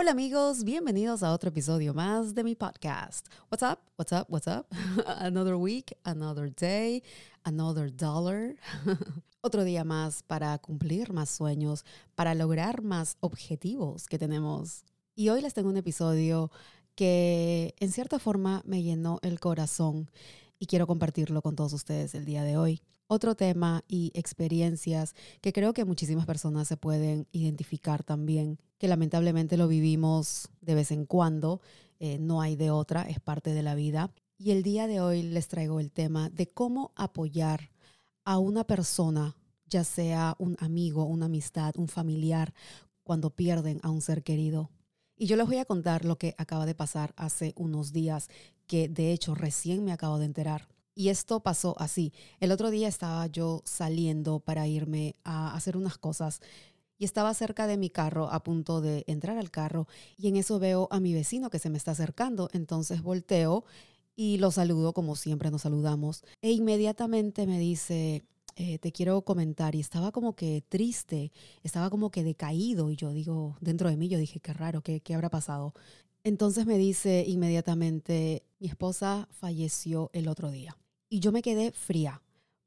Hola amigos, bienvenidos a otro episodio más de mi podcast. What's up? What's up? What's up? another week, another day, another dollar. otro día más para cumplir más sueños, para lograr más objetivos que tenemos. Y hoy les tengo un episodio que en cierta forma me llenó el corazón y quiero compartirlo con todos ustedes el día de hoy. Otro tema y experiencias que creo que muchísimas personas se pueden identificar también, que lamentablemente lo vivimos de vez en cuando, eh, no hay de otra, es parte de la vida. Y el día de hoy les traigo el tema de cómo apoyar a una persona, ya sea un amigo, una amistad, un familiar, cuando pierden a un ser querido. Y yo les voy a contar lo que acaba de pasar hace unos días, que de hecho recién me acabo de enterar. Y esto pasó así. El otro día estaba yo saliendo para irme a hacer unas cosas y estaba cerca de mi carro a punto de entrar al carro y en eso veo a mi vecino que se me está acercando. Entonces volteo y lo saludo como siempre nos saludamos e inmediatamente me dice, eh, te quiero comentar y estaba como que triste, estaba como que decaído y yo digo, dentro de mí yo dije, qué raro, qué, qué habrá pasado. Entonces me dice inmediatamente, mi esposa falleció el otro día y yo me quedé fría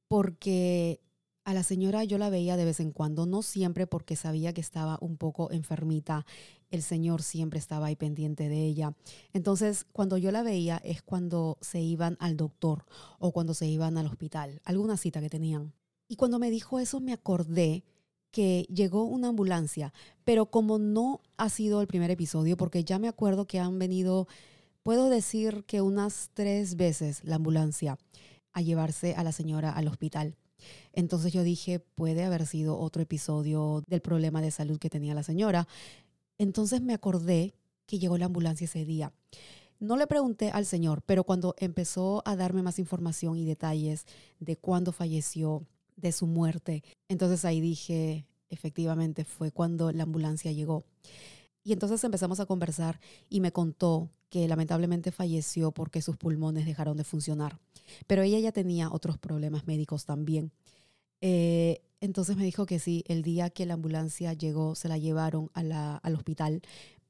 porque a la señora yo la veía de vez en cuando, no siempre porque sabía que estaba un poco enfermita, el señor siempre estaba ahí pendiente de ella. Entonces, cuando yo la veía es cuando se iban al doctor o cuando se iban al hospital, alguna cita que tenían. Y cuando me dijo eso me acordé que llegó una ambulancia, pero como no ha sido el primer episodio, porque ya me acuerdo que han venido, puedo decir que unas tres veces la ambulancia a llevarse a la señora al hospital. Entonces yo dije, puede haber sido otro episodio del problema de salud que tenía la señora. Entonces me acordé que llegó la ambulancia ese día. No le pregunté al señor, pero cuando empezó a darme más información y detalles de cuándo falleció, de su muerte. Entonces ahí dije, efectivamente, fue cuando la ambulancia llegó. Y entonces empezamos a conversar y me contó que lamentablemente falleció porque sus pulmones dejaron de funcionar. Pero ella ya tenía otros problemas médicos también. Eh, entonces me dijo que sí, el día que la ambulancia llegó se la llevaron al hospital,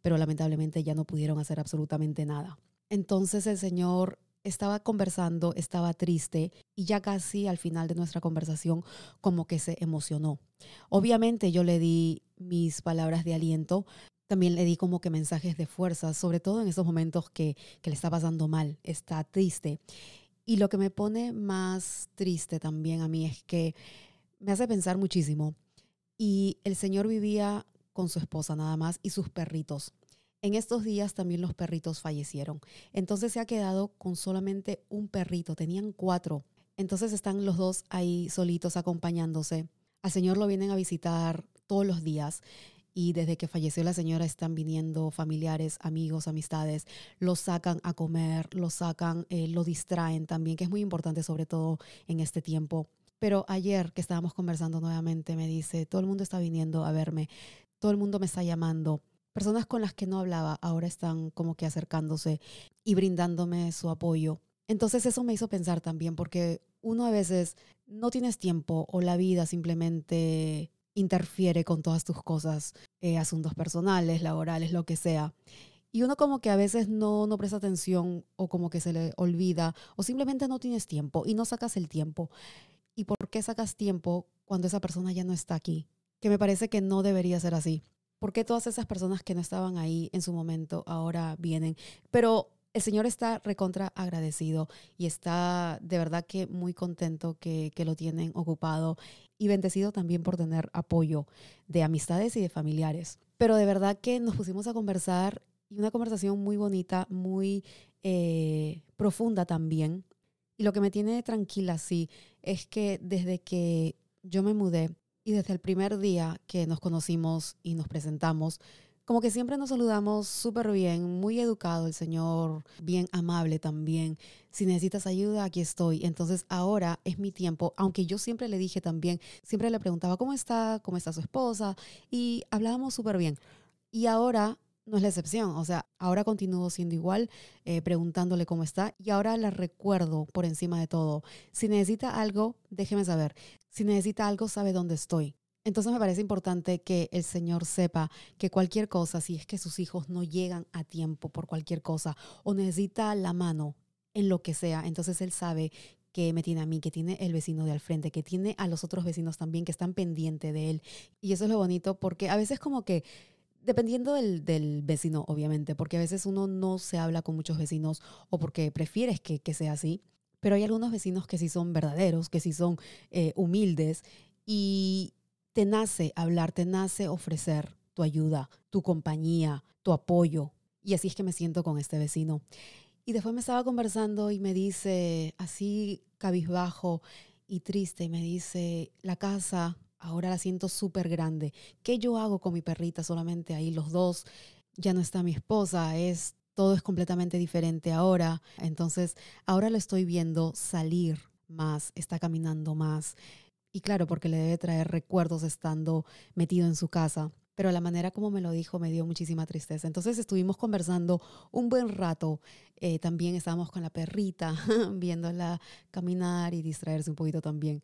pero lamentablemente ya no pudieron hacer absolutamente nada. Entonces el señor estaba conversando, estaba triste y ya casi al final de nuestra conversación como que se emocionó. Obviamente yo le di mis palabras de aliento, también le di como que mensajes de fuerza, sobre todo en esos momentos que, que le está pasando mal, está triste. Y lo que me pone más triste también a mí es que me hace pensar muchísimo. Y el señor vivía con su esposa nada más y sus perritos. En estos días también los perritos fallecieron. Entonces se ha quedado con solamente un perrito. Tenían cuatro. Entonces están los dos ahí solitos acompañándose. Al Señor lo vienen a visitar todos los días. Y desde que falleció la señora están viniendo familiares, amigos, amistades, lo sacan a comer, lo sacan, eh, lo distraen también, que es muy importante sobre todo en este tiempo. Pero ayer que estábamos conversando nuevamente me dice, todo el mundo está viniendo a verme, todo el mundo me está llamando, personas con las que no hablaba ahora están como que acercándose y brindándome su apoyo. Entonces eso me hizo pensar también porque uno a veces no tienes tiempo o la vida simplemente interfiere con todas tus cosas, eh, asuntos personales, laborales, lo que sea. Y uno como que a veces no, no presta atención o como que se le olvida o simplemente no tienes tiempo y no sacas el tiempo. ¿Y por qué sacas tiempo cuando esa persona ya no está aquí? Que me parece que no debería ser así. ¿Por qué todas esas personas que no estaban ahí en su momento ahora vienen? Pero el Señor está recontra agradecido y está de verdad que muy contento que, lo tienen ocupado y bendecido también por tener apoyo de amistades y de familiares. Pero de verdad que nos pusimos a conversar y una conversación muy bonita, muy eh, profunda también. Y lo que me tiene tranquila, sí, es que desde que yo me mudé, y desde el primer día que nos conocimos y nos presentamos, como que siempre nos saludamos súper bien, muy educado el Señor, bien amable también. Si necesitas ayuda, aquí estoy. Entonces ahora es mi tiempo, aunque yo siempre le dije también, siempre le preguntaba cómo está, cómo está su esposa y hablábamos súper bien. Y ahora no es la excepción. O sea, ahora continúo siendo igual, eh, preguntándole cómo está y ahora la recuerdo por encima de todo. Si necesita algo, déjeme saber. Si necesita algo, sabe dónde estoy. Entonces me parece importante que el Señor sepa que cualquier cosa, si es que sus hijos no llegan a tiempo por cualquier cosa o necesita la mano en lo que sea, entonces Él sabe que me tiene a mí, que tiene el vecino de al frente, que tiene a los otros vecinos también que están pendientes de Él. Y eso es lo bonito porque a veces como que Dependiendo del, del, vecino, obviamente, porque a veces uno no se habla con muchos vecinos o porque prefieres que, que sea así, pero hay algunos vecinos que sí son verdaderos, que sí son eh, humildes y te nace hablar, te nace ofrecer tu ayuda, tu compañía, tu apoyo. Y así es que me siento con este vecino. Y después me estaba conversando y me dice, así cabizbajo y triste, y me dice, la casa ahora la siento súper grande. ¿Qué yo hago con mi perrita solamente ahí los dos? Ya no está mi esposa, es todo es completamente diferente ahora. Entonces, ahora lo estoy viendo salir más, está caminando más. Y claro, porque le debe traer recuerdos estando metido en su casa. Pero la manera como me lo dijo me dio muchísima tristeza. Entonces estuvimos conversando un buen rato. Eh, también estábamos con la perrita, viéndola caminar y distraerse un poquito también.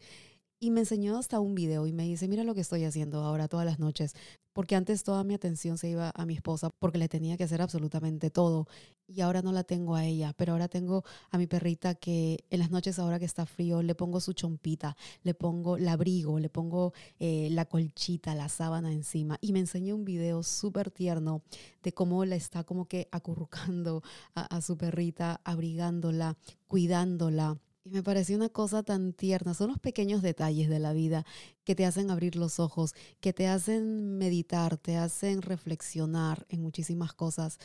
Y me enseñó hasta un video y me dice, mira lo que estoy haciendo ahora todas las noches, porque antes toda mi atención se iba a mi esposa porque le tenía que hacer absolutamente todo y ahora no la tengo a ella, pero ahora tengo a mi perrita que en las noches ahora que está frío le pongo su chompita, le pongo el abrigo, le pongo eh, la colchita, la sábana encima y me enseñó un video súper tierno de cómo la está como que acurrucando a su perrita, abrigándola, cuidándola y me pareció una cosa tan tierna. Son los pequeños detalles de la vida que te hacen abrir los ojos, que te hacen meditar, te hacen reflexionar en muchísimas cosas.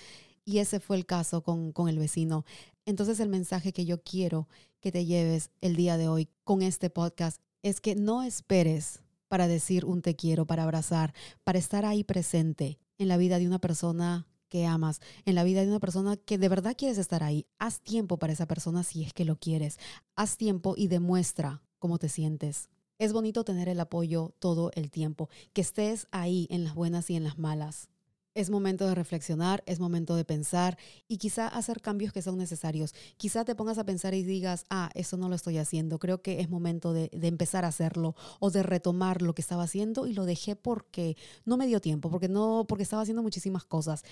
Y ese fue el caso con, con el vecino. Entonces el mensaje que yo quiero que te lleves el día de hoy con este podcast es que no esperes para decir un te quiero, para abrazar, para estar ahí presente en la vida de una persona que amas, en la vida de una persona que de verdad quieres estar ahí. Haz tiempo para esa persona si es que lo quieres. Haz tiempo y demuestra cómo te sientes. Es bonito tener el apoyo todo el tiempo, que estés ahí en las buenas y en las malas. Es momento de reflexionar, es momento de pensar y quizá hacer cambios que son necesarios. Quizá te pongas a pensar y digas, ah, eso no lo estoy haciendo. Creo que es momento de, de, empezar a hacerlo o de retomar lo que estaba haciendo y lo dejé porque no me dio tiempo, porque no, porque estaba haciendo muchísimas cosas.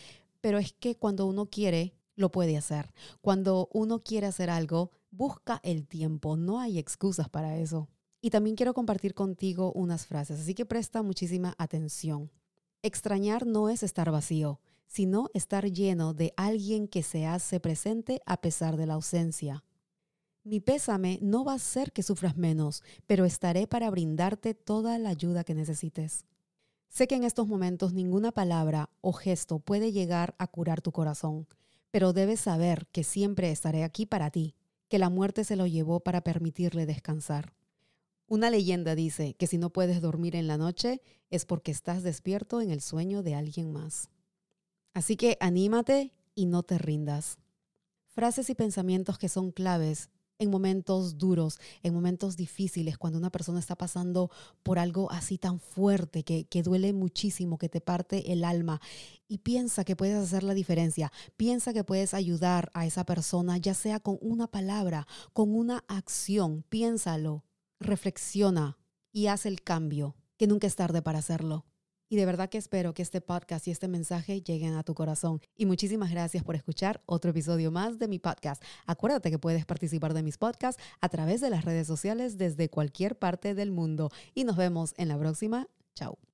Pero es que cuando uno quiere, lo puede hacer. Cuando uno quiere hacer algo, busca el tiempo. No hay excusas para eso. Y también quiero compartir contigo unas frases, así que presta muchísima atención. Extrañar no es estar vacío, sino estar lleno de alguien que se hace presente a pesar de la ausencia. Mi pésame no va a ser que sufras menos, pero estaré para brindarte toda la ayuda que necesites. Sé que en estos momentos ninguna palabra o gesto puede llegar a curar tu corazón, pero debes saber que siempre estaré aquí para ti, que la muerte se lo llevó para permitirle descansar. Una leyenda dice que si no puedes dormir en la noche es porque estás despierto en el sueño de alguien más. Así que anímate y no te rindas. Frases y pensamientos que son claves en momentos duros, en momentos difíciles, cuando una persona está pasando por algo así tan fuerte que, que, duele muchísimo, que te parte el alma. Y piensa que puedes hacer la diferencia, piensa que puedes ayudar a esa persona, ya sea con una palabra, con una acción, piénsalo reflexiona y haz el cambio, que nunca es tarde para hacerlo. Y de verdad que espero que este podcast y este mensaje lleguen a tu corazón. Y muchísimas gracias por escuchar otro episodio más de mi podcast. Acuérdate que puedes participar de mis podcasts a través de las redes sociales desde cualquier parte del mundo. Y nos vemos en la próxima. Chao.